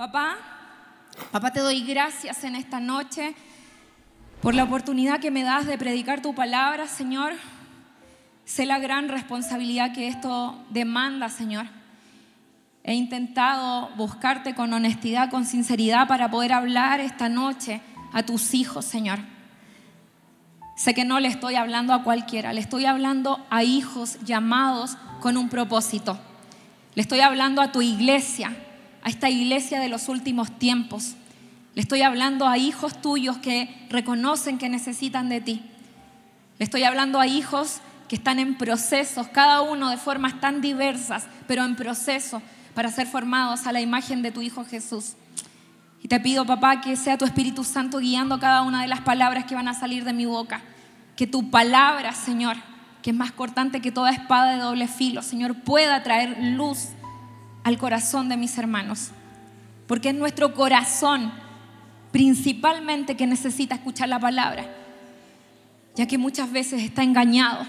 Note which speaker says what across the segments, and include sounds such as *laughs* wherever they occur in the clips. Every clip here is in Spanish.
Speaker 1: Papá, papá, te doy gracias en esta noche por la oportunidad que me das de predicar tu palabra, Señor. Sé la gran responsabilidad que esto demanda, Señor. He intentado buscarte con honestidad, con sinceridad para poder hablar esta noche a tus hijos, Señor. Sé que no le estoy hablando a cualquiera, le estoy hablando a hijos llamados con un propósito. Le estoy hablando a tu iglesia, a esta iglesia de los últimos tiempos. Le estoy hablando a hijos tuyos que reconocen que necesitan de ti. Le estoy hablando a hijos que están en procesos, cada uno de formas tan diversas, pero en proceso para ser formados a la imagen de tu Hijo Jesús. Y te pido, papá, que sea tu Espíritu Santo guiando cada una de las palabras que van a salir de mi boca. Que tu palabra, Señor, que es más cortante que toda espada de doble filo, Señor, pueda traer luz al corazón de mis hermanos. Porque es nuestro corazón principalmente que necesita escuchar la palabra, ya que muchas veces está engañado,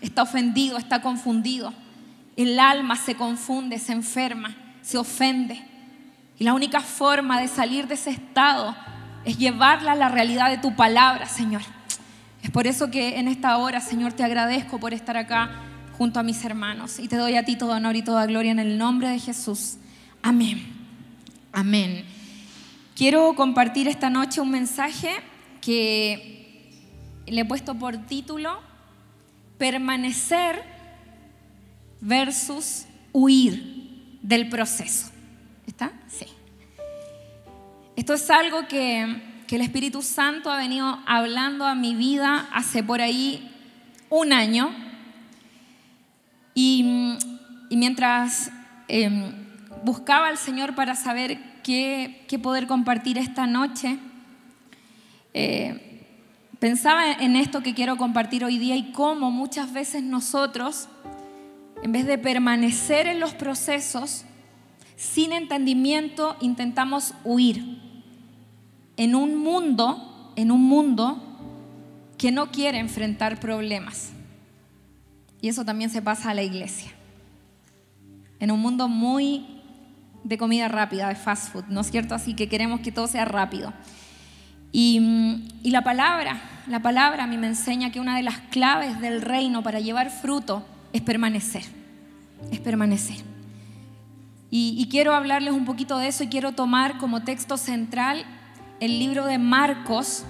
Speaker 1: está ofendido, está confundido. El alma se confunde, se enferma, se ofende. Y la única forma de salir de ese estado es llevarla a la realidad de tu palabra, Señor. Es por eso que en esta hora, Señor, te agradezco por estar acá junto a mis hermanos. Y te doy a ti todo honor y toda gloria en el nombre de Jesús. Amén. Amén. Quiero compartir esta noche un mensaje que le he puesto por título Permanecer versus huir del proceso. ¿Está? Sí. Esto es algo que, que, el Espíritu Santo ha venido hablando a mi vida hace por ahí un año y, mientras em, buscaba al Señor para saber qué, poder compartir esta noche, eh, pensaba en esto que quiero compartir hoy día y cómo muchas veces nosotros, en vez de permanecer en los procesos, sin entendimiento intentamos huir en un mundo, en un mundo que no quiere enfrentar problemas. Y eso también se pasa a la iglesia. En un mundo muy de comida rápida, de fast food, ¿no es cierto? Así que queremos que todo sea rápido. Y, y, la palabra, la palabra a mí me enseña que una de las claves del reino para llevar fruto es permanecer, es permanecer. Y quiero hablarles un poquito de eso y quiero tomar como texto central el libro de Marcos,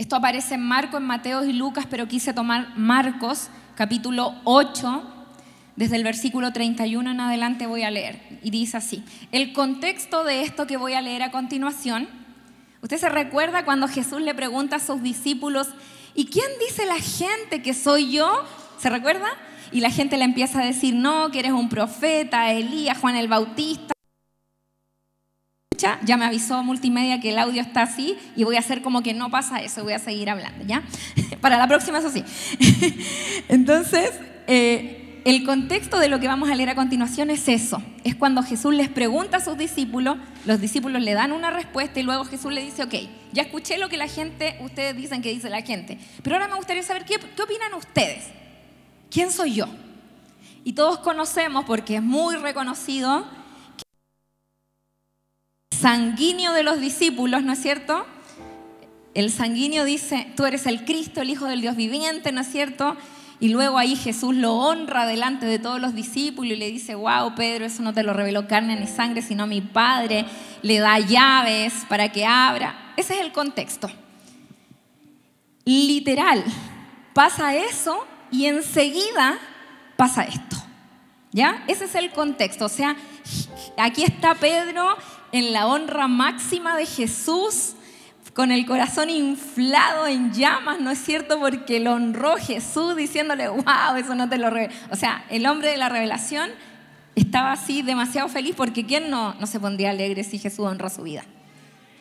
Speaker 1: esto aparece en Marcos, en Mateo y Lucas, pero quise tomar Marcos, capítulo 8, desde el versículo 31 en adelante voy a leer. Y dice así, el contexto de esto que voy a leer a continuación, usted se recuerda cuando Jesús le pregunta a sus discípulos, ¿y quién dice la gente que soy yo? ¿Se recuerda? Y la gente le empieza a decir, no, que eres un profeta, Elías, Juan el Bautista ya me avisó multimedia que el audio está así y voy a hacer como que no pasa eso, voy a seguir hablando, ¿ya? *laughs* Para la próxima, eso sí. *laughs* Entonces, eh, el contexto de lo que vamos a leer a continuación es eso. Es cuando Jesús les pregunta a sus discípulos, los discípulos le dan una respuesta y luego Jesús le dice, ok, ya escuché lo que la gente, ustedes dicen que dice la gente, pero ahora me gustaría saber qué, qué opinan ustedes. ¿Quién soy yo? Y todos conocemos, porque es muy reconocido, sanguíneo de los discípulos, ¿no es cierto? El sanguíneo dice, tú eres el Cristo, el Hijo del Dios viviente, ¿no es cierto? Y luego ahí Jesús lo honra delante de todos los discípulos y le dice, wow, Pedro, eso no te lo reveló carne ni sangre, sino mi Padre. Le da llaves para que abra. Ese es el contexto. Literal, pasa eso y enseguida pasa esto. ¿Ya? Ese es el contexto. O sea, aquí está Pedro en la honra máxima de Jesús, con el corazón inflado en llamas, ¿no es cierto? Porque lo honró Jesús diciéndole, wow, eso no te lo reveló. O sea, el hombre de la revelación estaba así demasiado feliz porque ¿quién no, no se pondría alegre si Jesús honra su vida?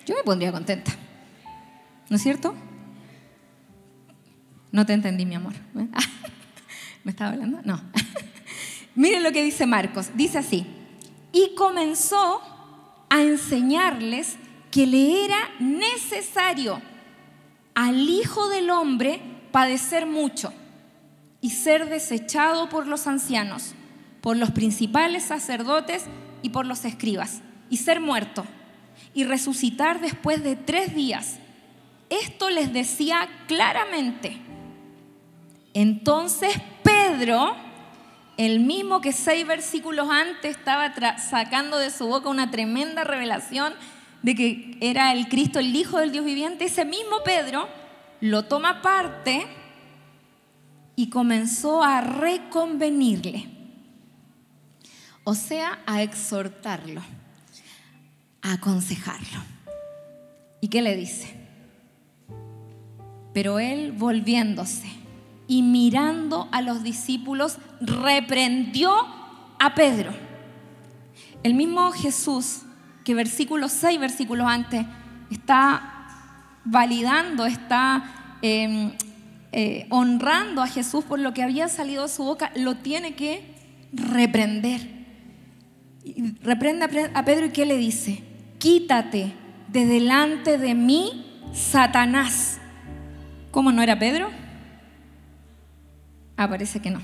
Speaker 1: Yo me pondría contenta. ¿No es cierto? No te entendí, mi amor. *laughs* ¿Me estaba hablando? No. *laughs* Miren lo que dice Marcos. Dice así. Y comenzó a enseñarles que le era necesario al Hijo del Hombre padecer mucho y ser desechado por los ancianos, por los principales sacerdotes y por los escribas, y ser muerto, y resucitar después de tres días. Esto les decía claramente. Entonces Pedro, el mismo que seis versículos antes estaba sacando de su boca una tremenda revelación de que era el Cristo, el Hijo del Dios viviente, ese mismo Pedro lo toma parte y comenzó a reconvenirle, o sea, a exhortarlo, a aconsejarlo. ¿Y qué le dice? Pero él volviéndose y mirando a los discípulos, reprendió a Pedro. El mismo Jesús, que versículo 6, versículos antes, está validando, está em, eh, honrando a Jesús por lo que había salido de su boca, lo tiene que reprender. reprende a Pedro y ¿qué le dice? Quítate de delante de mí, Satanás. ¿Cómo no era Pedro? Ah, parece que no.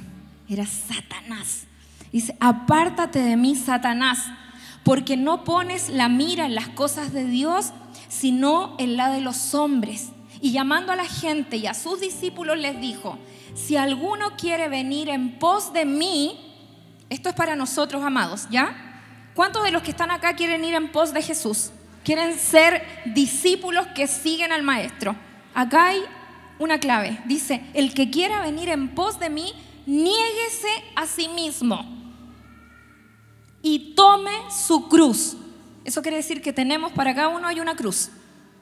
Speaker 1: Era Satanás. Dice, apártate de mí, Satanás, porque no pones la mira en las cosas de Dios, sino en la de los hombres. Y llamando a la gente y a sus discípulos les dijo, si alguno quiere venir en pos de mí, esto es para nosotros, amados, ¿ya? ¿Cuántos de los que están acá quieren ir en pos de Jesús? Quieren ser discípulos que siguen al Maestro. Acá hay una clave. Dice, el que quiera venir en pos de mí, niéguese a sí mismo y tome su cruz. Eso quiere decir que tenemos para cada uno hay una cruz.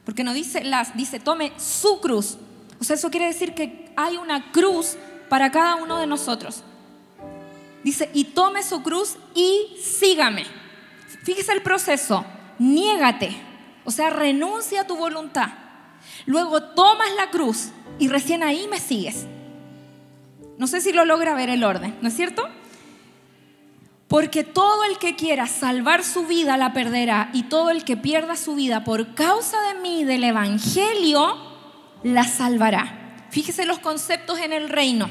Speaker 1: Porque no dice las, dice tome su cruz. O sea, eso quiere decir que hay una cruz para cada uno de nosotros. Dice, y tome su cruz y sígame. Fíjese el proceso. Niégate. O sea, renuncia a tu voluntad. Luego tomas la cruz y recién ahí me sigues. No sé si lo logra ver el orden, ¿no es cierto? Porque todo el que quiera salvar su vida la perderá y todo el que pierda su vida por causa de mí, del Evangelio, la salvará. Fíjese los conceptos en el reino.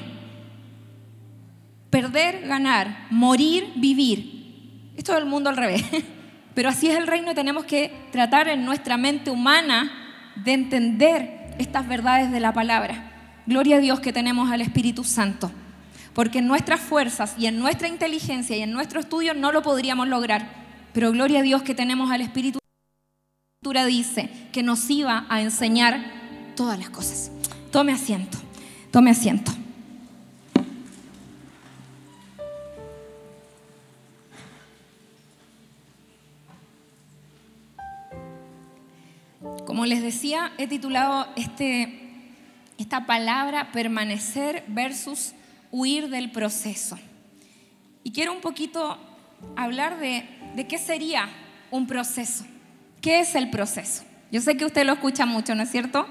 Speaker 1: Perder, ganar, morir, vivir. Esto es el mundo al revés. *laughs* Pero así es el reino y tenemos que tratar en nuestra mente humana de entender estas verdades de la palabra. Gloria a Dios que tenemos al Espíritu Santo porque en nuestras fuerzas y en nuestra inteligencia y en nuestro estudio no lo podríamos lograr. Pero gloria a Dios que tenemos al Espíritu. La dice que nos iba a enseñar todas las cosas. Tome asiento, tome asiento. Como les decía, he titulado este, esta palabra permanecer versus huir del proceso. Y quiero un poquito hablar de, de qué sería un proceso. ¿Qué es el proceso? Yo sé que usted lo escucha mucho, ¿no es cierto?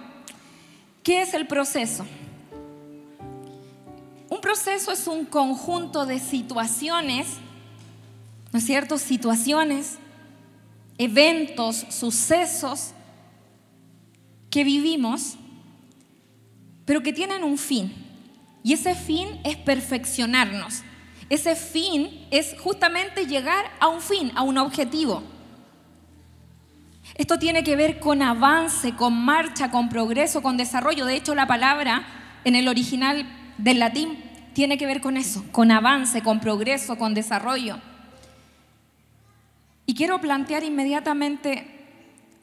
Speaker 1: ¿Qué es el proceso? Un proceso es un conjunto de situaciones, ¿no es cierto? Situaciones, eventos, sucesos que vivimos, pero que tienen un fin. Y ese fin es perfeccionarnos. Ese fin es justamente llegar a un fin, a un objetivo. Esto tiene que ver con avance, con marcha, con progreso, con desarrollo. De hecho, la palabra en el original del latín tiene que ver con eso, con avance, con progreso, con desarrollo. Y quiero plantear inmediatamente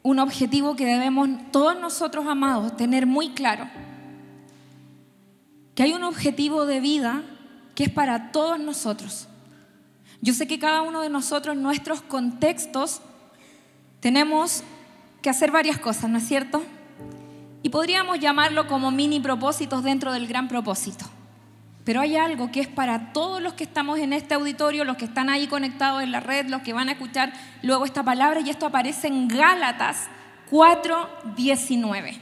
Speaker 1: un objetivo que debemos todos nosotros, amados, tener muy claro que hay un objetivo de vida que es para todos nosotros. Yo sé que cada uno de nosotros, en nuestros contextos, tenemos que hacer varias cosas, ¿no es cierto? Y podríamos llamarlo como mini propósitos dentro del gran propósito. Pero hay algo que es para todos los que estamos en este auditorio, los que están ahí conectados en la red, los que van a escuchar luego esta palabra, y esto aparece en Gálatas 4:19.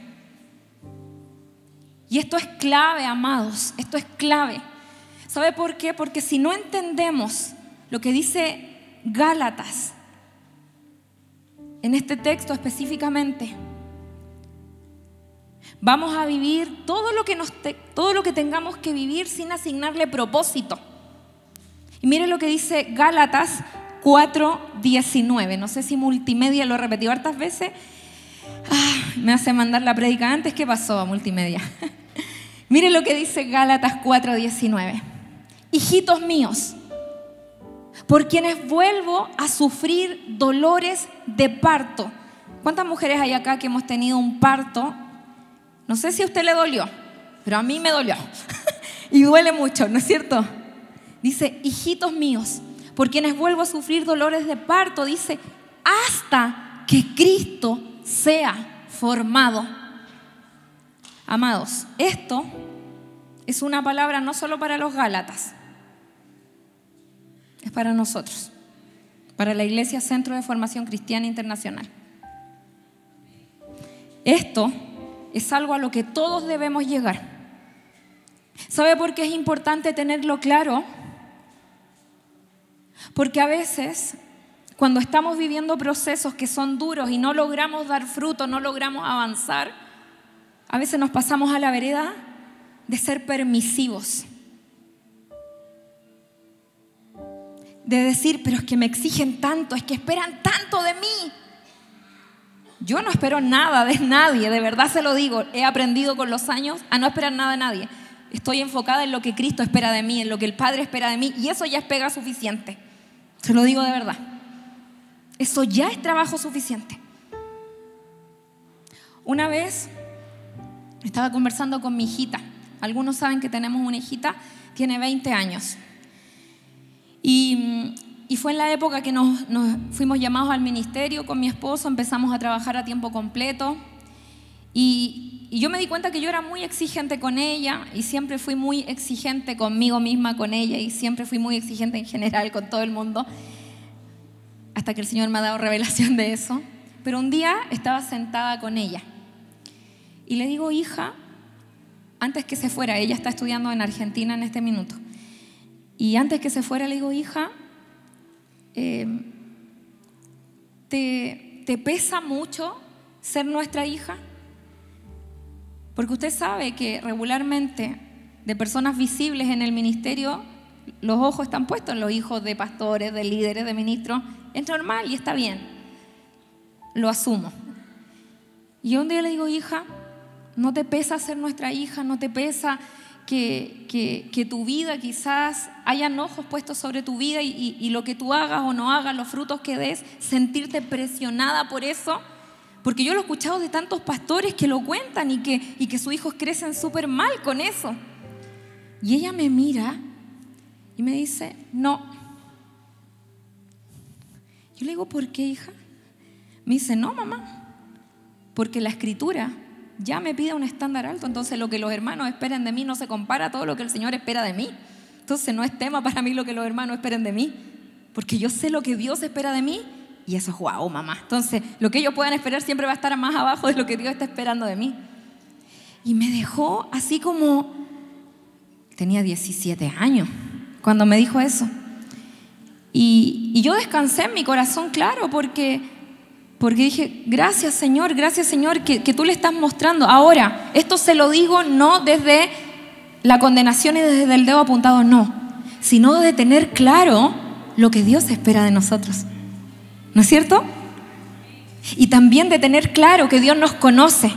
Speaker 1: Y esto es clave, amados, esto es clave. ¿Sabe por qué? Porque si no entendemos lo que dice Gálatas, en este texto específicamente, vamos a vivir todo lo que, nos todo lo que tengamos que vivir sin asignarle propósito. Y mire lo que dice Gálatas 4.19. No sé si multimedia lo he repetido hartas veces. Ah, me hace mandar la prédica antes. ¿Qué pasó a multimedia? *laughs* Miren lo que dice Gálatas 4:19. Hijitos míos, por quienes vuelvo a sufrir dolores de parto. ¿Cuántas mujeres hay acá que hemos tenido un parto? No sé si a usted le dolió, pero a mí me dolió. *laughs* y duele mucho, ¿no es cierto? Dice, hijitos míos, por quienes vuelvo a sufrir dolores de parto, dice, hasta que Cristo sea formado Amados, esto es una palabra no solo para los Gálatas, es para nosotros, para la Iglesia Centro de Formación Cristiana Internacional. Esto es algo a lo que todos debemos llegar. ¿Sabe por qué es importante tenerlo claro? Porque a veces, cuando estamos viviendo procesos que son duros y no logramos dar fruto, no logramos avanzar, a veces nos pasamos a la vereda de ser permisivos. De decir, pero es que me exigen tanto, es que esperan tanto de mí. Yo no espero nada de nadie, de verdad se lo digo. He aprendido con los años a no esperar nada de nadie. Estoy enfocada en lo que Cristo espera de mí, en lo que el Padre espera de mí, y eso ya es pega suficiente. Se lo digo de verdad. Eso ya es trabajo suficiente. Una vez estaba conversando con mi hijita. Algunos saben que tenemos una hijita, tiene 20 años. Y, fue en la época que nos, fuimos llamados al ministerio con mi esposo, empezamos a trabajar a tiempo completo. Y, y, yo me di cuenta que yo era muy exigente con ella y siempre fui muy exigente conmigo misma, con ella y siempre fui muy exigente en general con todo el mundo, hasta que el Señor me ha dado revelación de eso. Pero un día estaba sentada con ella y le digo, hija, antes que se fuera, ella está estudiando en Argentina en este minuto, y antes que se fuera le digo, hija, eh, ¿te, ¿te pesa mucho ser nuestra hija? Porque usted sabe que regularmente de personas visibles en el ministerio, los ojos están puestos en los hijos de pastores, de líderes, de ministros. Es normal y está bien. Lo asumo. Y un día le digo, hija, no te pesa ser nuestra hija, no te pesa que, que, tu vida quizás hayan ojos puestos sobre tu vida y, lo que tú hagas o no hagas, los frutos que des, sentirte presionada por eso. Porque yo lo he escuchado de tantos pastores que lo cuentan y que, y que sus hijos crecen súper mal con eso. Y ella me mira y me dice, no. Yo le digo, ¿por qué, hija? Me dice, no, mamá, porque la escritura ya me pide un estándar alto, entonces lo que los hermanos esperen de mí no se compara a todo lo que el Señor espera de mí. Entonces no es tema para mí lo que los hermanos esperen de mí, porque yo sé lo que Dios espera de mí y eso es guau, mamá. Entonces lo que ellos puedan esperar siempre va a estar más abajo de lo que Dios está esperando de mí. Y me dejó así como, tenía 17 años cuando me dijo eso. Y, y yo descansé en mi corazón, claro, porque porque dije, gracias Señor, gracias Señor, que, tú le estás mostrando. Ahora, esto se lo digo no desde la condenación y desde el dedo apuntado, no, sino de tener claro lo que Dios espera de nosotros. ¿No es cierto? Y también de tener claro que Dios nos conoce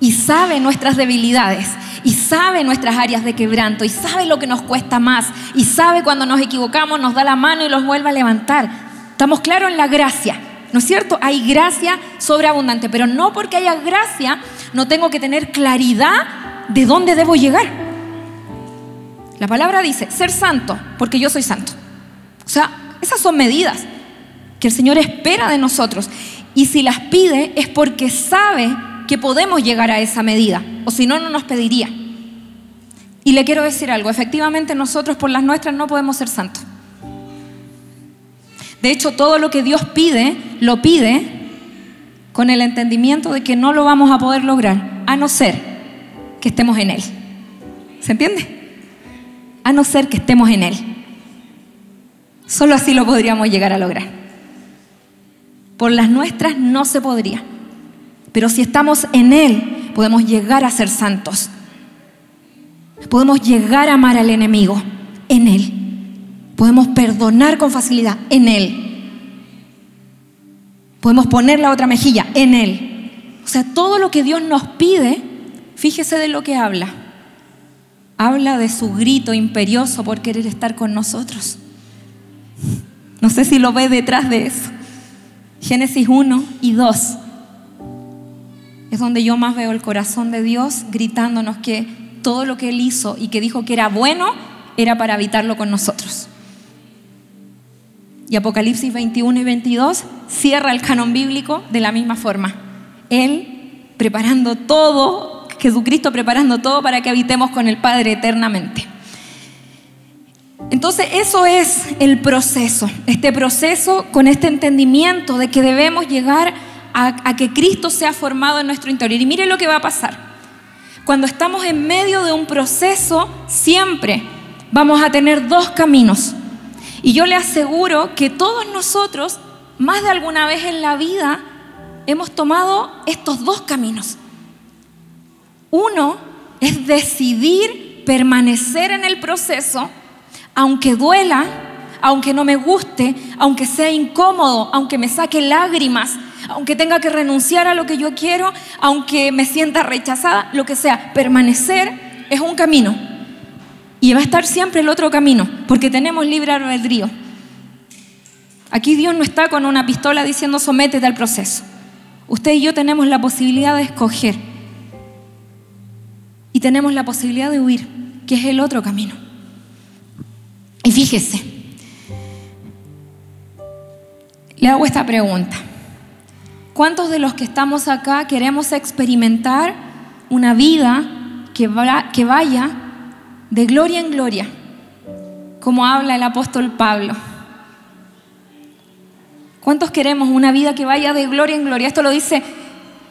Speaker 1: y sabe nuestras debilidades y sabe nuestras áreas de quebranto y sabe lo que nos cuesta más y sabe cuando nos equivocamos, nos da la mano y los vuelve a levantar. Estamos claros en la gracia. ¿No es cierto? Hay gracia sobreabundante, pero no porque haya gracia no tengo que tener claridad de dónde debo llegar. La palabra dice, ser santo, porque yo soy santo. O sea, esas son medidas que el Señor espera de nosotros. Y si las pide es porque sabe que podemos llegar a esa medida, o si no, no nos pediría. Y le quiero decir algo, efectivamente nosotros por las nuestras no podemos ser santos. De hecho, todo lo que Dios pide, lo pide con el entendimiento de que no lo vamos a poder lograr, a no ser que estemos en Él. ¿Se entiende? A no ser que estemos en Él. Solo así lo podríamos llegar a lograr. Por las nuestras no se podría. Pero si estamos en Él, podemos llegar a ser santos. Podemos llegar a amar al enemigo en Él. Podemos perdonar con facilidad en Él. Podemos poner la otra mejilla en Él. O sea, todo lo que Dios nos pide, fíjese de lo que habla. Habla de su grito imperioso por querer estar con nosotros. No sé si lo ve detrás de eso. Génesis 1 y 2. Es donde yo más veo el corazón de Dios gritándonos que todo lo que Él hizo y que dijo que era bueno era para habitarlo con nosotros. Y Apocalipsis 21 y 22 cierra el canon bíblico de la misma forma. Él preparando todo, Jesucristo preparando todo para que habitemos con el Padre eternamente. Entonces eso es el proceso, este proceso con este entendimiento de que debemos llegar a, a, que Cristo sea formado en nuestro interior. Y mire lo que va a pasar. Cuando estamos en medio de un proceso, siempre vamos a tener dos caminos. Y yo le aseguro que todos nosotros, más de alguna vez en la vida, hemos tomado estos dos caminos. Uno es decidir permanecer en el proceso, aunque duela, aunque no me guste, aunque sea incómodo, aunque me saque lágrimas, aunque tenga que renunciar a lo que yo quiero, aunque me sienta rechazada, lo que sea, permanecer es un camino. Y va a estar siempre el otro camino, porque tenemos libre albedrío. Aquí Dios no está con una pistola diciendo sométete al proceso. Usted y yo tenemos la posibilidad de escoger. Y tenemos la posibilidad de huir, que es el otro camino. Y fíjese, le hago esta pregunta. ¿Cuántos de los que estamos acá queremos experimentar una vida que, que vaya de gloria en gloria, como habla el apóstol Pablo. ¿Cuántos queremos una vida que vaya de gloria en gloria? Esto lo dice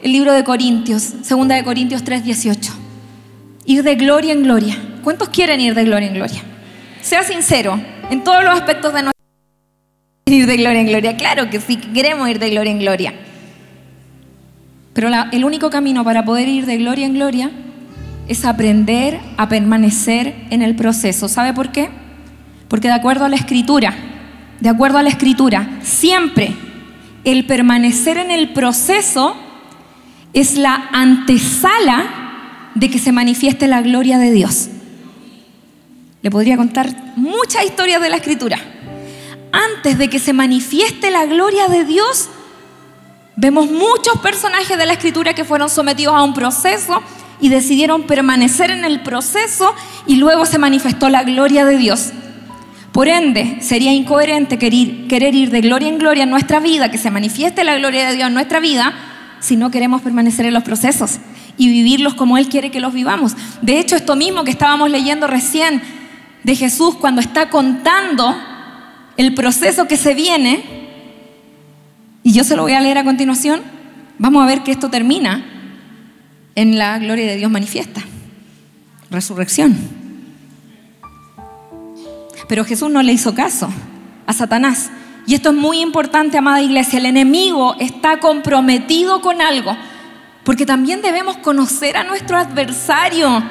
Speaker 1: el libro de Corintios, segunda de Corintios 3:18. Ir de gloria en gloria. ¿Cuántos quieren ir de gloria en gloria? Sea sincero, en todos los aspectos de nuestra vida. Ir de gloria en gloria, claro que sí, queremos ir de gloria en gloria. Pero el único camino para poder ir de gloria en gloria es aprender a permanecer en el proceso. ¿Sabe por qué? Porque de acuerdo a la escritura, de acuerdo a la escritura, siempre el permanecer en el proceso es la antesala de que se manifieste la gloria de Dios. Le podría contar muchas historias de la escritura. Antes de que se manifieste la gloria de Dios, vemos muchos personajes de la escritura que fueron sometidos a un proceso y decidieron permanecer en el proceso y luego se manifestó la gloria de Dios. Por ende, sería incoherente querer, ir de gloria en gloria en nuestra vida, que se manifieste la gloria de Dios en nuestra vida, si no queremos permanecer en los procesos y vivirlos como Él quiere que los vivamos. De hecho, esto mismo que estábamos leyendo recién de Jesús cuando está contando el proceso que se viene, y yo se lo voy a leer a continuación, vamos a ver que esto termina en la gloria de Dios manifiesta. Resurrección. Pero Jesús no le hizo caso a Satanás. Y esto es muy importante, amada iglesia. El enemigo está comprometido con algo. Porque también debemos conocer a nuestro adversario.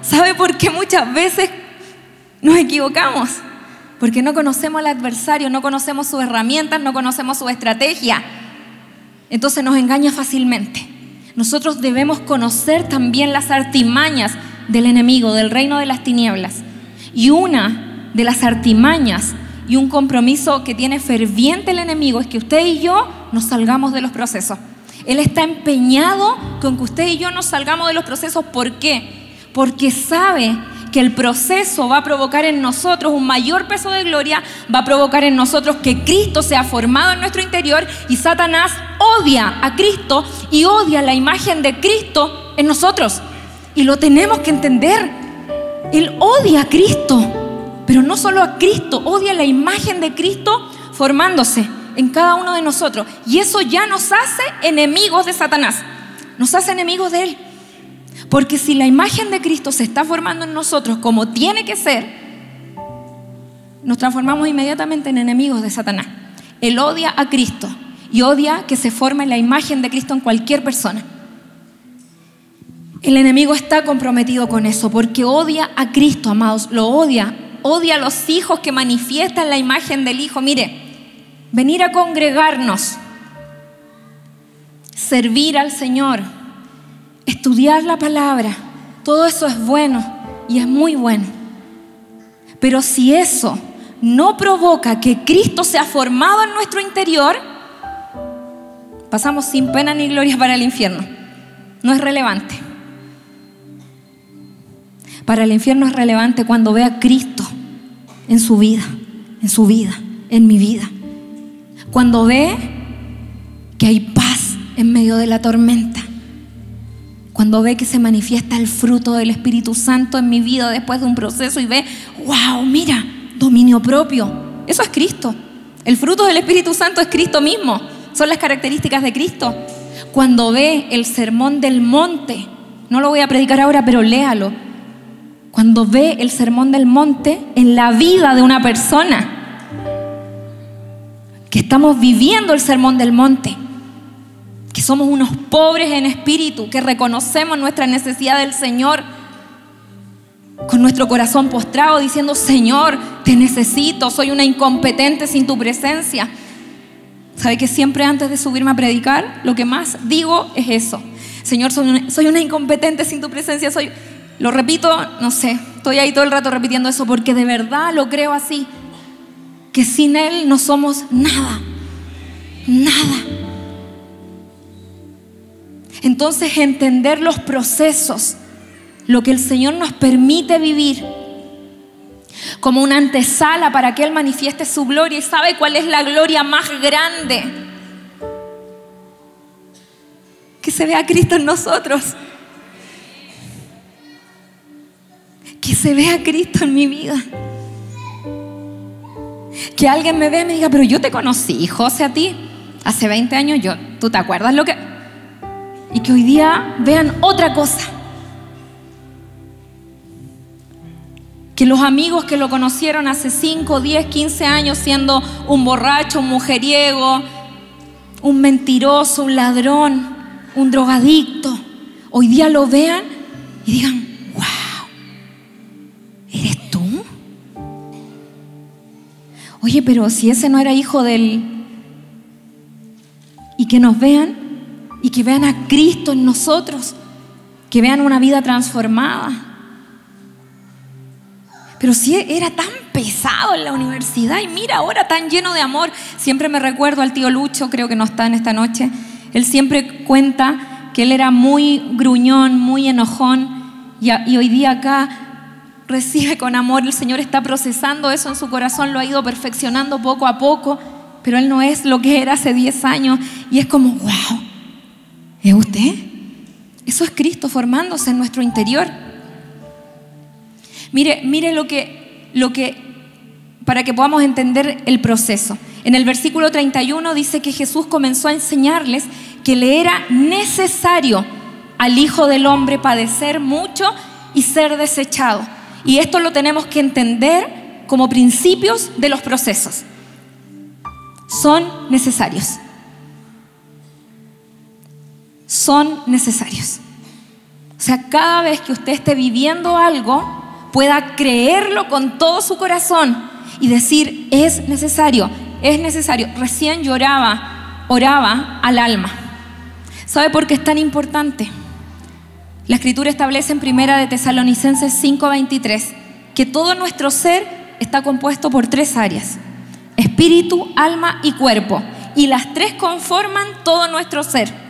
Speaker 1: ¿Sabe por qué muchas veces nos equivocamos? Porque no conocemos al adversario, no conocemos sus herramientas, no conocemos su estrategia. Entonces nos engaña fácilmente nosotros debemos conocer también las artimañas del enemigo, del reino de las tinieblas. Y una de las artimañas y un compromiso que tiene ferviente el enemigo es que usted y yo nos salgamos de los procesos. Él está empeñado con que usted y yo nos salgamos de los procesos. ¿Por qué? Porque sabe que el proceso va a provocar en nosotros un mayor peso de gloria, va a provocar en nosotros que Cristo sea formado en nuestro interior y Satanás odia a Cristo y odia la imagen de Cristo en nosotros. Y lo tenemos que entender. Él odia a Cristo, pero no solo a Cristo, odia la imagen de Cristo formándose en cada uno de nosotros. Y eso ya nos hace enemigos de Satanás, nos hace enemigos de Él. Porque si la imagen de Cristo se está formando en nosotros como tiene que ser, nos transformamos inmediatamente en enemigos de Satanás. Él odia a Cristo y odia que se forme la imagen de Cristo en cualquier persona. El enemigo está comprometido con eso porque odia a Cristo, amados, lo odia. Odia a los hijos que manifiestan la imagen del Hijo. Mire, venir a congregarnos servir al Señor, estudiar la palabra, todo eso es bueno y es muy bueno. Pero si eso no provoca que Cristo sea formado en nuestro interior, pasamos sin pena ni gloria para el infierno. No es relevante. Para el infierno es relevante cuando ve a Cristo en su vida, en su vida, en mi vida. Cuando ve que hay paz en medio de la tormenta. Cuando ve que se manifiesta el fruto del Espíritu Santo en mi vida después de un proceso y ve, wow, mira, dominio propio. Eso es Cristo. El fruto del Espíritu Santo es Cristo mismo. Son las características de Cristo. Cuando ve el sermón del monte, no lo voy a predicar ahora, pero léalo. Cuando ve el sermón del monte en la vida de una persona, que estamos viviendo el sermón del monte, somos unos pobres en espíritu, que reconocemos nuestra necesidad del Señor, con nuestro corazón postrado, diciendo, Señor, te necesito, soy una incompetente sin tu presencia. ¿Sabe que siempre antes de subirme a predicar, lo que más digo es eso? Señor, soy una, soy una incompetente sin tu presencia, soy... Lo repito, no sé, estoy ahí todo el rato repitiendo eso porque de verdad lo creo así que sin Él no somos nada, nada. Entonces entender los procesos, lo que el Señor nos permite vivir, como una antesala para que Él manifieste su gloria y sabe cuál es la gloria más grande. Que se vea Cristo en nosotros. Que se vea Cristo en mi vida. Que alguien me vea y me diga, pero yo te conocí, José, a ti, hace 20 años, yo, ¿tú te acuerdas lo que...? Y que hoy día vean otra cosa. Que los amigos que lo conocieron hace 5, 10, 15 años siendo un borracho, un mujeriego, un mentiroso, un ladrón, un drogadicto, hoy día lo vean y digan, Oye, pero si ese no era hijo del... Y que nos vean y que vean a Cristo en nosotros, que vean una vida transformada. Pero si era tan pesado en la universidad y mira ahora tan lleno de amor, siempre me recuerdo al tío Lucho, creo que no está en esta noche, él siempre cuenta que él era muy gruñón, muy enojón y, y hoy día acá recibe con amor, el Señor está procesando eso en su corazón, lo ha ido perfeccionando poco a poco, pero Él no es lo que era hace 10 años y es como, wow, ¿es usted? Eso es Cristo formándose en nuestro interior. Mire, mire lo que, lo que, para que podamos entender el proceso. En el versículo 31 dice que Jesús comenzó a enseñarles que le era necesario al Hijo del Hombre padecer mucho y ser desechado y esto lo tenemos que entender como principios de los procesos. Son necesarios. Son necesarios. O sea, cada vez que usted esté viviendo algo, pueda creerlo con todo su corazón y decir, es necesario, es necesario. Recién lloraba, oraba al alma. ¿Sabe por qué es tan importante? La escritura establece en Primera de Tesalonicenses 5:23 que todo nuestro ser está compuesto por tres áreas: espíritu, alma y cuerpo, y las tres conforman todo nuestro ser.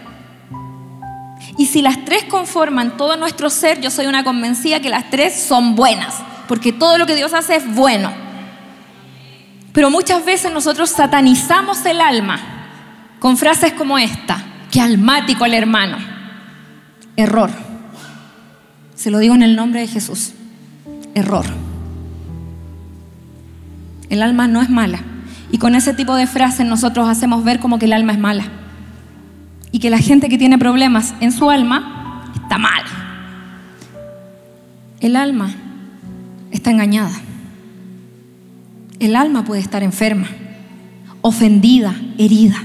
Speaker 1: Y si las tres conforman todo nuestro ser, yo soy una convencida que las tres son buenas, porque todo lo que Dios hace es bueno. Pero muchas veces nosotros satanizamos el alma con frases como esta, que almático el hermano. Error. Se lo digo en el nombre de Jesús. Error. El alma no es mala. Y con ese tipo de frases nosotros hacemos ver como que el alma es mala. Y que la gente que tiene problemas en su alma está mal. El alma está engañada. El alma puede estar enferma, ofendida, herida.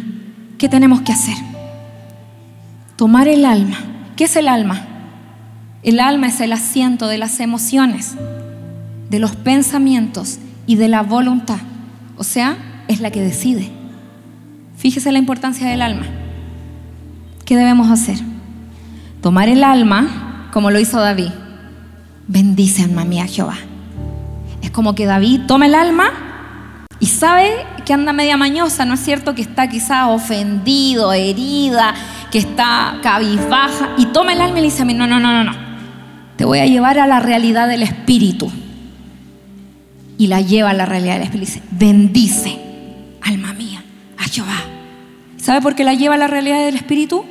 Speaker 1: ¿Qué tenemos que hacer? Tomar el alma. ¿Qué es el alma? El alma es el asiento de las emociones, de los pensamientos y de la voluntad. O sea, es la que decide. Fíjese la importancia del alma. ¿Qué debemos hacer? Tomar el alma, como lo hizo David. Bendice alma mía Jehová. Es como que David toma el alma y sabe que anda media mañosa, ¿no es cierto? Que está quizá ofendido, herida, que está cabizbaja, y toma el alma y le dice a mí, no, no, no, no, no, te voy a llevar a la realidad del Espíritu. Y la lleva a la realidad del Espíritu. Dice, bendice, alma mía, a Jehová. ¿Sabe por qué la lleva a la realidad del Espíritu?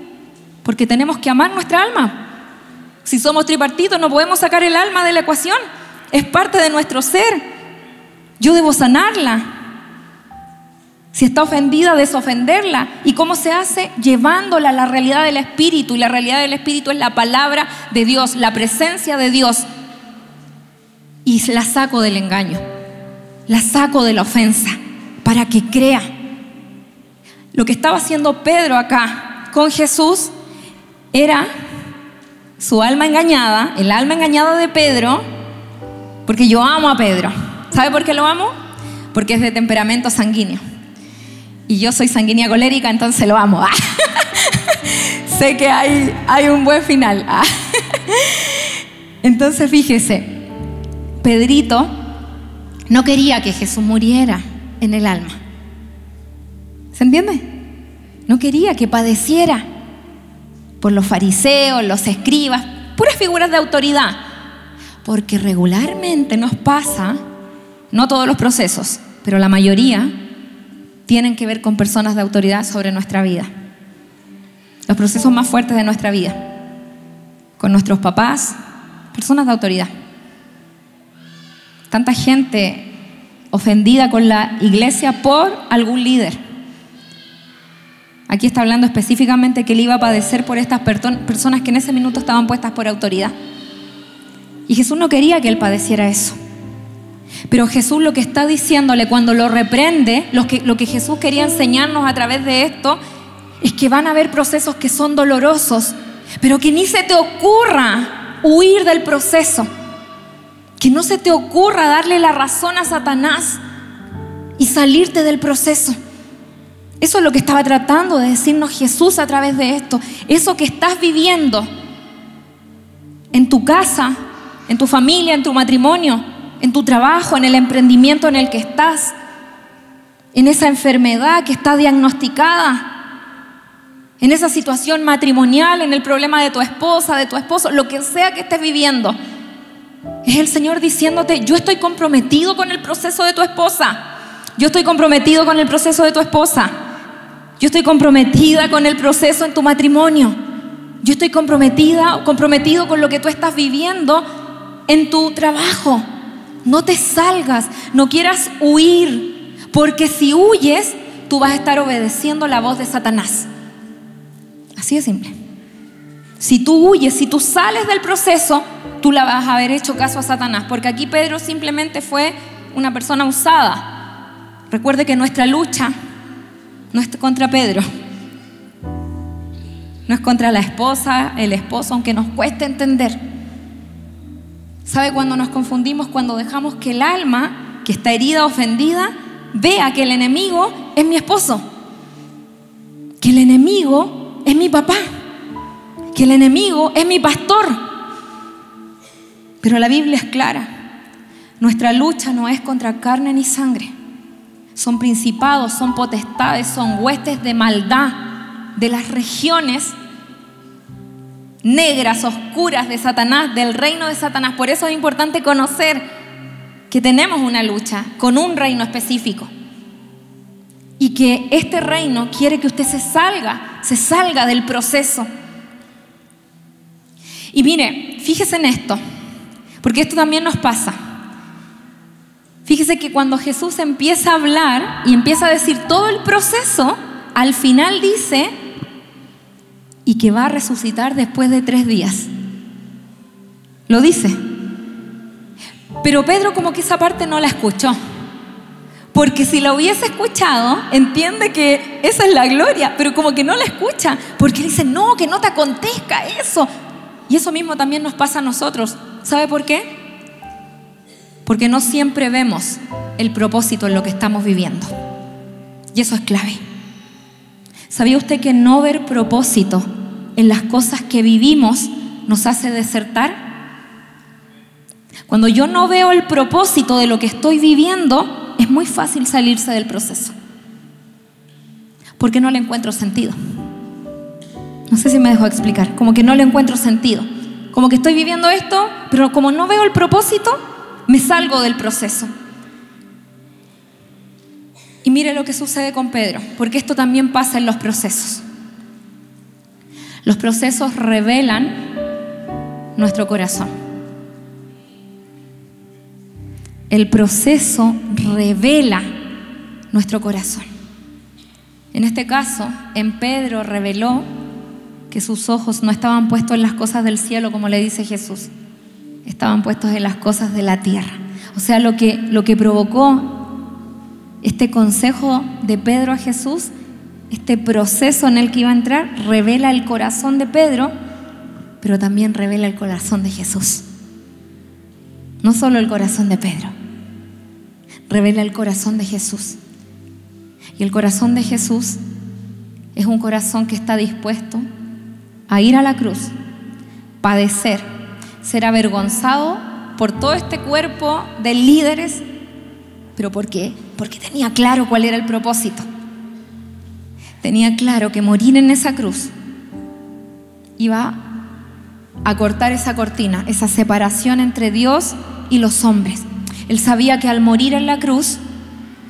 Speaker 1: Porque tenemos que amar nuestra alma. Si somos tripartitos no podemos sacar el alma de la ecuación. Es parte de nuestro ser. Yo debo sanarla. Si está ofendida, desofenderla. ¿Y cómo se hace? Llevándola a la realidad del Espíritu. Y la realidad del Espíritu es la palabra de Dios, la presencia de Dios. Y la saco del engaño. La saco de la ofensa para que crea. Lo que estaba haciendo Pedro acá con Jesús era su alma engañada, el alma engañada de Pedro, porque yo amo a Pedro. ¿Sabe por qué lo amo? Porque es de temperamento sanguíneo. Y yo soy sanguínea colérica, entonces lo amo. *laughs* sé que hay, hay un buen final. entonces fíjese, Pedrito no quería que Jesús muriera en el alma. ¿Se entiende? No quería que padeciera por los fariseos, los escribas, puras figuras de autoridad. Porque regularmente nos pasa, no todos los procesos, pero la mayoría, tienen que ver con personas de autoridad sobre nuestra vida. Los procesos más fuertes de nuestra vida. Con nuestros papás, personas de autoridad. Tanta gente ofendida con la iglesia por algún líder. Aquí está hablando específicamente que él iba a padecer por estas personas que en ese minuto estaban puestas por autoridad. Y Jesús no quería que él padeciera eso. Pero Jesús lo que está diciéndole cuando lo reprende, lo que, lo que Jesús quería enseñarnos a través de esto, es que van a haber procesos que son dolorosos, pero que ni se te ocurra huir del proceso. Que no se te ocurra darle la razón a Satanás y salirte del proceso. Eso es lo que estaba tratando de decirnos Jesús a través de esto. Eso que estás viviendo en tu casa, en tu familia, en tu matrimonio, en tu trabajo, en el emprendimiento en el que estás, en esa enfermedad que está diagnosticada, en esa situación matrimonial, en el problema de tu esposa, de tu esposo, lo que sea que estés viviendo. Es el Señor diciéndote, yo estoy comprometido con el proceso de tu esposa. Yo estoy comprometido con el proceso de tu esposa. Yo estoy comprometida con el proceso en tu matrimonio. Yo estoy comprometida, comprometido con lo que tú estás viviendo en tu trabajo. No te salgas, no quieras huir, porque si huyes, tú vas a estar obedeciendo la voz de Satanás. Así de simple. Si tú huyes, si tú sales del proceso, tú la vas a haber hecho caso a Satanás, porque aquí Pedro simplemente fue una persona usada. Recuerde que nuestra lucha no es contra Pedro, no es contra la esposa, el esposo, aunque nos cueste entender. ¿Sabe cuando nos confundimos? Cuando dejamos que el alma, que está herida, ofendida, vea que el enemigo es mi esposo, que el enemigo es mi papá, que el enemigo es mi pastor. Pero la Biblia es clara. Nuestra lucha no es contra carne ni sangre. Son principados, son potestades, son huestes de maldad de las regiones negras, oscuras de Satanás, del reino de Satanás. Por eso es importante conocer que tenemos una lucha con un reino específico. Y que este reino quiere que usted se salga, se salga del proceso. Y mire, fíjese en esto, porque esto también nos pasa. Fíjese que cuando Jesús empieza a hablar y empieza a decir todo el proceso, al final dice, y que va a resucitar después de tres días. Lo dice. Pero Pedro como que esa parte no la escuchó. Porque si la hubiese escuchado, entiende que esa es la gloria, pero como que no la escucha, porque dice, no, que no te acontezca eso. Y eso mismo también nos pasa a nosotros. ¿Sabe por qué? Porque no siempre vemos el propósito en lo que estamos viviendo. Y eso es clave. ¿Sabía usted que no ver propósito en las cosas que vivimos nos hace desertar? Cuando yo no veo el propósito de lo que estoy viviendo, es muy fácil salirse del proceso. Porque no le encuentro sentido. No sé si me dejo explicar. Como que no le encuentro sentido. Como que estoy viviendo esto, pero como no veo el propósito, me salgo del proceso. Y mire lo que sucede con Pedro, porque esto también pasa en los procesos. Los procesos revelan nuestro corazón. El proceso revela nuestro corazón. En este caso, en Pedro reveló que sus ojos no estaban puestos en las cosas del cielo, como le dice Jesús, estaban puestos en las cosas de la tierra. O sea, lo que, lo que provocó este consejo de Pedro a Jesús, este proceso en el que iba a entrar, revela el corazón de Pedro, pero también revela el corazón de Jesús. No solo el corazón de Pedro, revela el corazón de Jesús. Y el corazón de Jesús es un corazón que está dispuesto a ir a la cruz, padecer, ser avergonzado por todo este cuerpo de líderes ¿Pero por qué? Porque tenía claro cuál era el propósito. Tenía claro que morir en esa cruz iba a cortar esa cortina, esa separación entre Dios y los hombres. Él sabía que al morir en la cruz,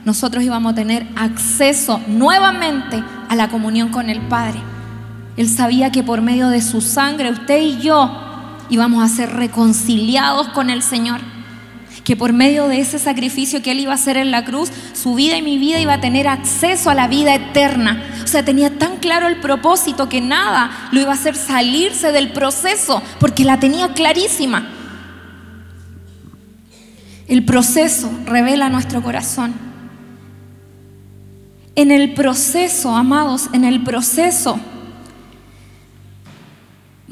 Speaker 1: nosotros íbamos a tener acceso nuevamente a la comunión con el Padre. Él sabía que por medio de su sangre, usted y yo íbamos a ser reconciliados con el Señor que por medio de ese sacrificio que Él iba a hacer en la cruz, su vida y mi vida iba a tener acceso a la vida eterna. O sea, tenía tan claro el propósito que nada lo iba a hacer salirse del proceso, porque la tenía clarísima. El proceso revela nuestro corazón. En el proceso, amados, en el proceso,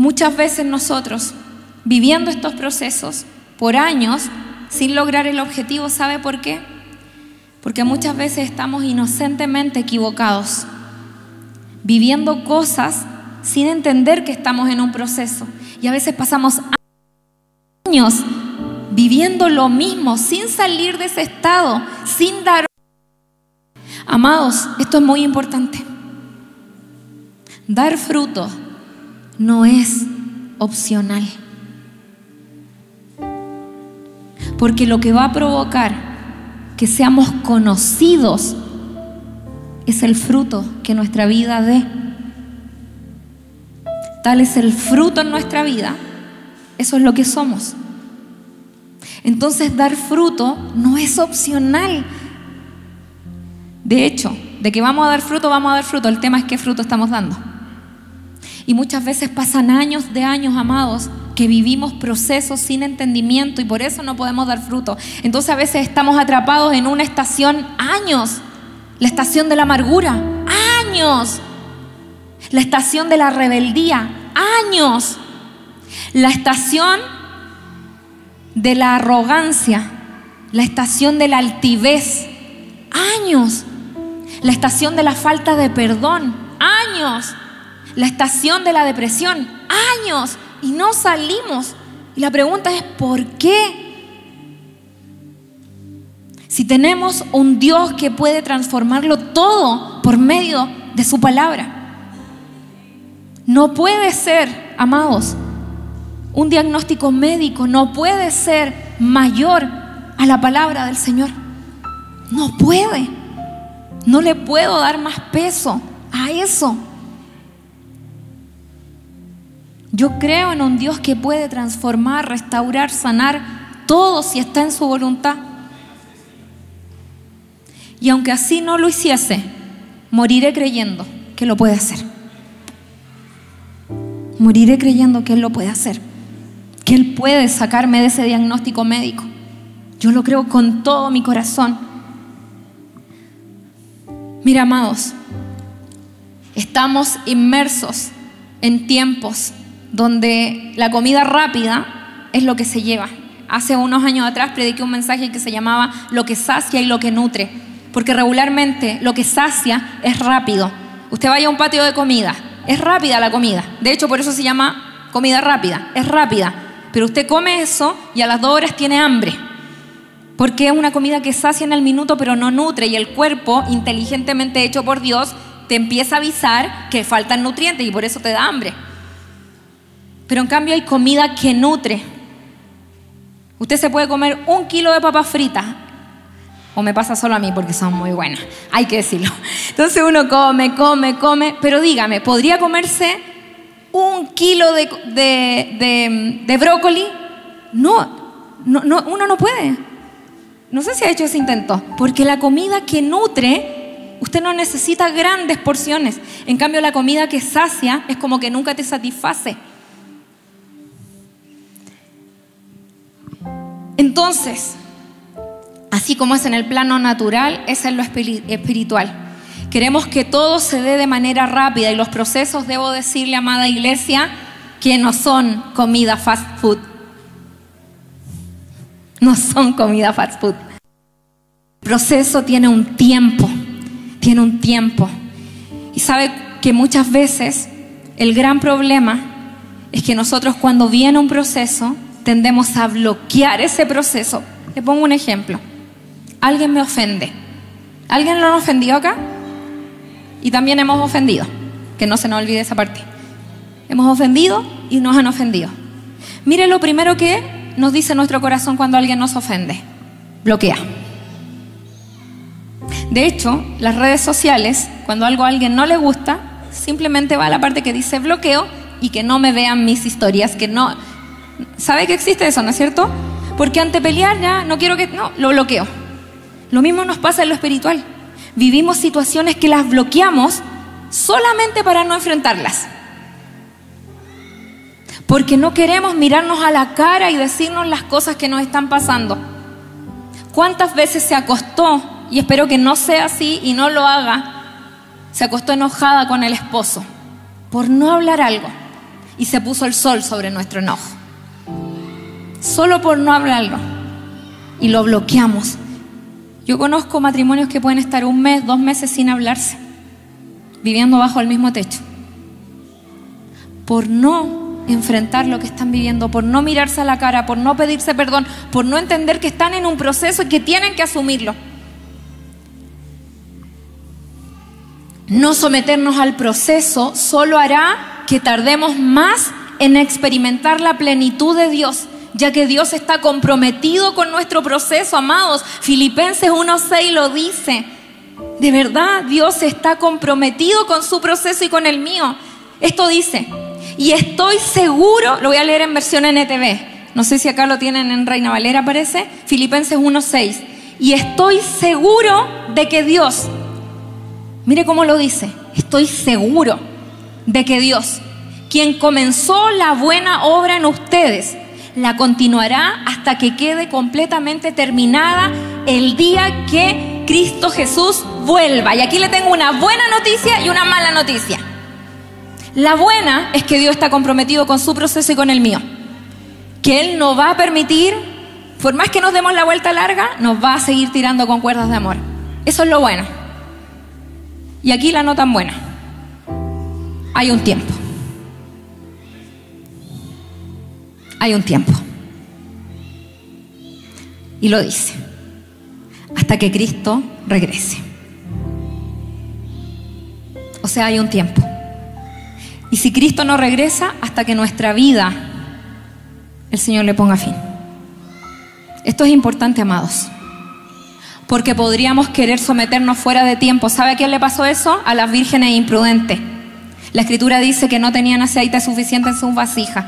Speaker 1: muchas veces nosotros, viviendo estos procesos por años, sin lograr el objetivo. ¿Sabe por qué? Porque muchas veces estamos inocentemente equivocados, viviendo cosas sin entender que estamos en un proceso. Y a veces pasamos años viviendo lo mismo, sin salir de ese estado, sin dar... Amados, esto es muy importante. Dar fruto no es opcional. Porque lo que va a provocar que seamos conocidos es el fruto que nuestra vida dé. Tal es el fruto en nuestra vida. Eso es lo que somos. Entonces dar fruto no es opcional. De hecho, de que vamos a dar fruto, vamos a dar fruto. El tema es qué fruto estamos dando. Y muchas veces pasan años de años, amados, que vivimos procesos sin entendimiento y por eso no podemos dar fruto. Entonces a veces estamos atrapados en una estación años, la estación de la amargura, años, la estación de la rebeldía, años, la estación de la arrogancia, la estación de la altivez, años, la estación de la falta de perdón, años, la estación de la depresión, años y no salimos. Y la pregunta es, ¿por qué? Si tenemos un Dios que puede transformarlo todo por medio de su palabra. No puede ser, amados, un diagnóstico médico no puede ser mayor a la palabra del Señor. No puede. No le puedo dar más peso a eso. Yo creo en un Dios que puede transformar, restaurar, sanar todo si está en su voluntad. Y aunque así no lo hiciese, moriré creyendo que lo puede hacer. Moriré creyendo que Él lo puede hacer. Que Él puede sacarme de ese diagnóstico médico. Yo lo creo con todo mi corazón. Mira, amados, estamos inmersos en tiempos donde la comida rápida es lo que se lleva. Hace unos años atrás prediqué un mensaje que se llamaba lo que sacia y lo que nutre, porque regularmente lo que sacia es rápido. Usted vaya a un patio de comida, Es rápida la comida. De hecho, por eso se llama comida rápida. Es rápida. Pero usted come eso y a las dos horas tiene hambre. Porque es una comida que sacia en el minuto, pero no nutre. Y el cuerpo, inteligentemente hecho por Dios, te empieza a avisar que faltan nutrientes y por eso te da hambre. Pero en cambio hay comida que nutre. Usted se puede comer un kilo de papas fritas. O me pasa solo a mí porque son muy buenas. Hay que decirlo. Entonces uno come, come, come. Pero dígame, ¿podría comerse un kilo de, de, brócoli? No, no, no, uno no puede. No sé si ha hecho ese intento. Porque la comida que nutre, usted no necesita grandes porciones. En cambio, la comida que sacia es como que nunca te satisface. Entonces, así como es en el plano natural, es en lo espiritual. Queremos que todo se dé de manera rápida y los procesos, debo decirle, amada iglesia, que no son comida fast food. No son comida fast food. El proceso tiene un tiempo, tiene un tiempo. Y sabe que muchas veces el gran problema es que nosotros cuando viene un proceso, tendemos a bloquear ese proceso. Le pongo un ejemplo. Alguien me ofende. ¿Alguien lo ha ofendido acá? Y también hemos ofendido. Que no se nos olvide esa parte. Hemos ofendido y nos han ofendido. Mire lo primero que nos dice nuestro corazón cuando alguien nos ofende. Bloquea. De hecho, las redes sociales, cuando algo a alguien no le gusta, simplemente va a la parte que dice bloqueo y que no me vean mis historias, que no, ¿Sabe que existe eso, no es cierto? Porque ante pelear ya no quiero que... No, lo bloqueo. Lo mismo nos pasa en lo espiritual. Vivimos situaciones que las bloqueamos solamente para no enfrentarlas. Porque no queremos mirarnos a la cara y decirnos las cosas que nos están pasando. ¿Cuántas veces se acostó, y espero que no sea así y no lo haga, se acostó enojada con el esposo por no hablar algo y se puso el sol sobre nuestro enojo? Solo por no hablarlo. Y lo bloqueamos. Yo conozco matrimonios que pueden estar un mes, dos meses sin hablarse, viviendo bajo el mismo techo. Por no enfrentar lo que están viviendo, por no mirarse a la cara, por no pedirse perdón, por no entender que están en un proceso y que tienen que asumirlo. No someternos al proceso solo hará que tardemos más en experimentar la plenitud de Dios ya que Dios está comprometido con nuestro proceso, amados. Filipenses 1.6 lo dice. De verdad, Dios está comprometido con su proceso y con el mío. Esto dice, y estoy seguro, lo voy a leer en versión NTV, no sé si acá lo tienen en Reina Valera, parece, Filipenses 1.6, y estoy seguro de que Dios, mire cómo lo dice, estoy seguro de que Dios, quien comenzó la buena obra en ustedes, la continuará hasta que quede completamente terminada el día que Cristo Jesús vuelva. Y aquí le tengo una buena noticia y una mala noticia. La buena es que Dios está comprometido con su proceso y con el mío. Que Él no va a permitir, por más que nos demos la vuelta larga, nos va a seguir tirando con cuerdas de amor. Eso es lo bueno. Y aquí la no tan buena. Hay un tiempo. Hay un tiempo. Y lo dice, hasta que Cristo regrese. O sea, hay un tiempo. Y si Cristo no regresa, hasta que nuestra vida el Señor le ponga fin. Esto es importante, amados. Porque podríamos querer someternos fuera de tiempo. ¿Sabe a quién le pasó eso? A las vírgenes imprudentes. La escritura dice que no tenían aceite suficiente en sus vasijas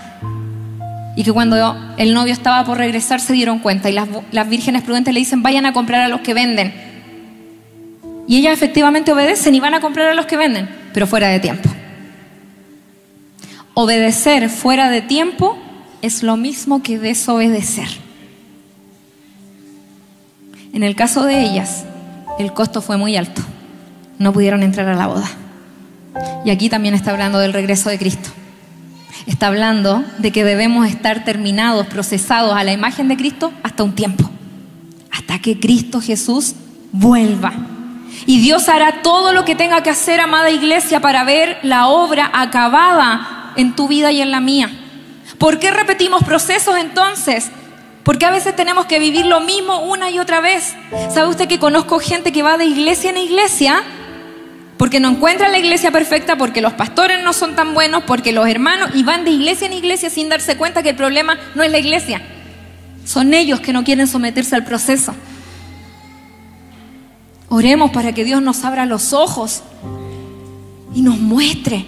Speaker 1: y que cuando el novio estaba por regresar se dieron cuenta y las, vírgenes prudentes le dicen vayan a comprar a los que venden. Y ellas efectivamente obedecen y van a comprar a los que venden, pero fuera de tiempo. Obedecer fuera de tiempo es lo mismo que desobedecer. En el caso de ellas, el costo fue muy alto. No pudieron entrar a la boda. Y aquí también está hablando del regreso de Cristo está hablando de que debemos estar terminados, procesados a la imagen de Cristo hasta un tiempo, hasta que Cristo Jesús vuelva. Y Dios hará todo lo que tenga que hacer, amada iglesia, para ver la obra acabada en tu vida y en la mía. ¿Por qué repetimos procesos entonces? Porque a veces tenemos que vivir lo mismo una y otra vez. ¿Sabe usted que conozco gente que va de iglesia en iglesia? Porque no encuentra la iglesia perfecta, porque los pastores no son tan buenos, porque los hermanos, y van de iglesia en iglesia sin darse cuenta que el problema no es la iglesia. Son ellos que no quieren someterse al proceso. Oremos para que Dios nos abra los ojos y nos muestre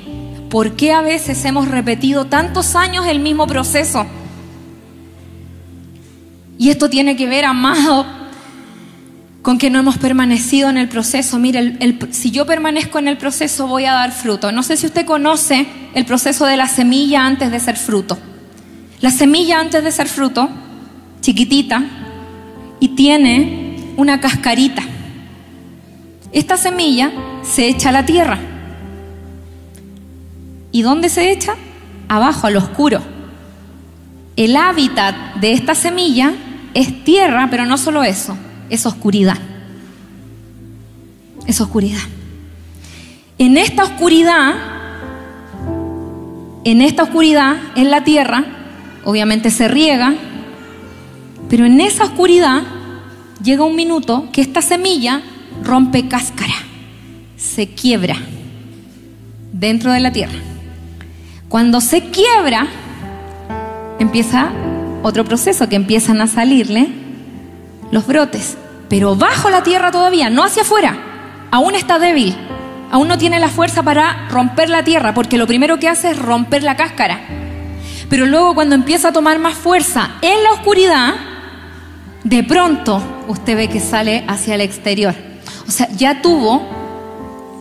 Speaker 1: por qué a veces hemos repetido tantos años el mismo proceso. Y esto tiene que ver, amado, con que no hemos permanecido en el proceso. Mire, si yo permanezco en el proceso voy a dar fruto. No sé si usted conoce el proceso de la semilla antes de ser fruto. La semilla antes de ser fruto, chiquitita, y tiene una cascarita. Esta semilla se echa a la tierra. ¿Y dónde se echa? Abajo, al oscuro. El hábitat de esta semilla es tierra, pero no solo eso, es oscuridad. Es oscuridad. En esta oscuridad, en esta oscuridad, en la tierra, obviamente se riega, pero en esa oscuridad llega un minuto que esta semilla rompe cáscara, se quiebra dentro de la tierra. Cuando se quiebra, empieza otro proceso que empiezan a salirle los brotes, pero bajo la tierra todavía, no hacia afuera, aún está débil, aún no tiene la fuerza para romper la tierra, porque lo primero que hace es romper la cáscara. Pero luego cuando empieza a tomar más fuerza en la oscuridad, de pronto usted ve que sale hacia el exterior. O sea, ya tuvo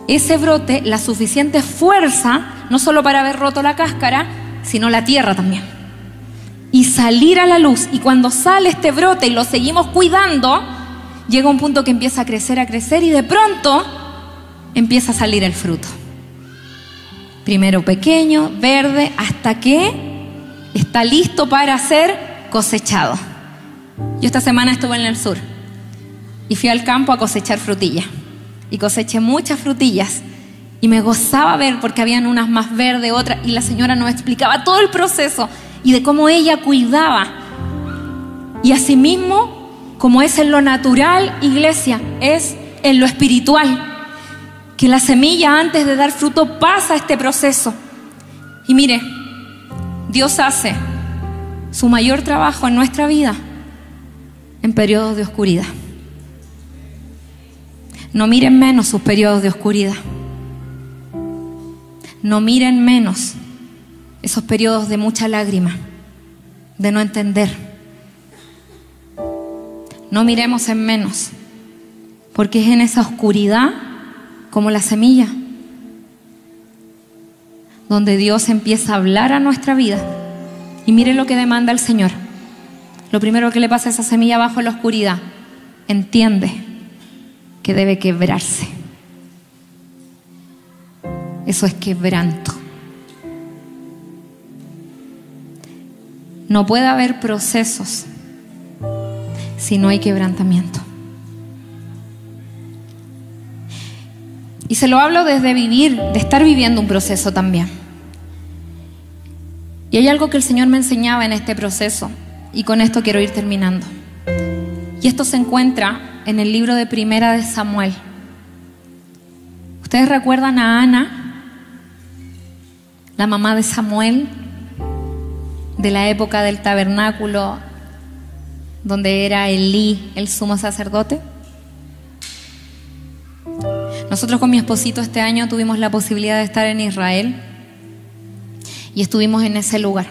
Speaker 1: ese brote la suficiente fuerza, no solo para haber roto la cáscara, sino la tierra también. Y salir a la luz. Y cuando sale este brote y lo seguimos cuidando, llega un punto que empieza a crecer, a crecer y de pronto empieza a salir el fruto. Primero pequeño, verde, hasta que está listo para ser cosechado. Yo esta semana estuve en el sur y fui al campo a cosechar frutillas. Y coseché muchas frutillas. Y me gozaba ver porque habían unas más verdes, otras. Y la señora nos explicaba todo el proceso y de cómo ella cuidaba. Y asimismo, como es en lo natural, iglesia, es en lo espiritual. Que la semilla antes de dar fruto pasa este proceso. Y mire, Dios hace su mayor trabajo en nuestra vida en periodos de oscuridad. No miren menos sus periodos de oscuridad. No miren menos esos periodos de mucha lágrima, de no entender. No miremos en menos, porque es en esa oscuridad como la semilla, donde Dios empieza a hablar a nuestra vida. Y miren lo que demanda el Señor. Lo primero que le pasa a esa semilla bajo la oscuridad, entiende que debe quebrarse. Eso es quebranto. No puede haber procesos si no hay quebrantamiento. Y se lo hablo desde vivir, de estar viviendo un proceso también. Y hay algo que el Señor me enseñaba en este proceso. Y con esto quiero ir terminando. Y esto se encuentra en el libro de Primera de Samuel. ¿Ustedes recuerdan a Ana, la mamá de Samuel, de la época del tabernáculo, donde era Elí el sumo sacerdote? Nosotros con mi esposito este año tuvimos la posibilidad de estar en Israel y estuvimos en ese lugar,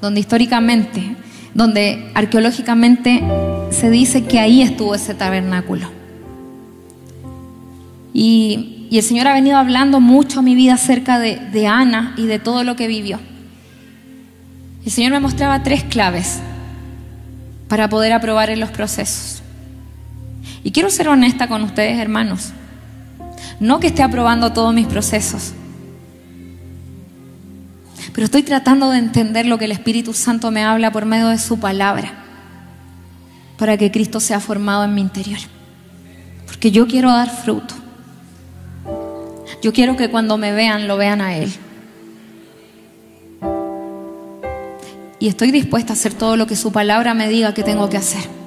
Speaker 1: donde históricamente donde arqueológicamente se dice que ahí estuvo ese tabernáculo. Y, el Señor ha venido hablando mucho a mi vida acerca de, de Ana y de todo lo que vivió. El Señor me mostraba tres claves para poder aprobar en los procesos. Y quiero ser honesta con ustedes, hermanos. No que esté aprobando todos mis procesos, pero estoy tratando de entender lo que el Espíritu Santo me habla por medio de su palabra, para que Cristo sea formado en mi interior. Porque yo quiero dar fruto. Yo quiero que cuando me vean lo vean a Él. Y estoy dispuesta a hacer todo lo que su palabra me diga que tengo que hacer.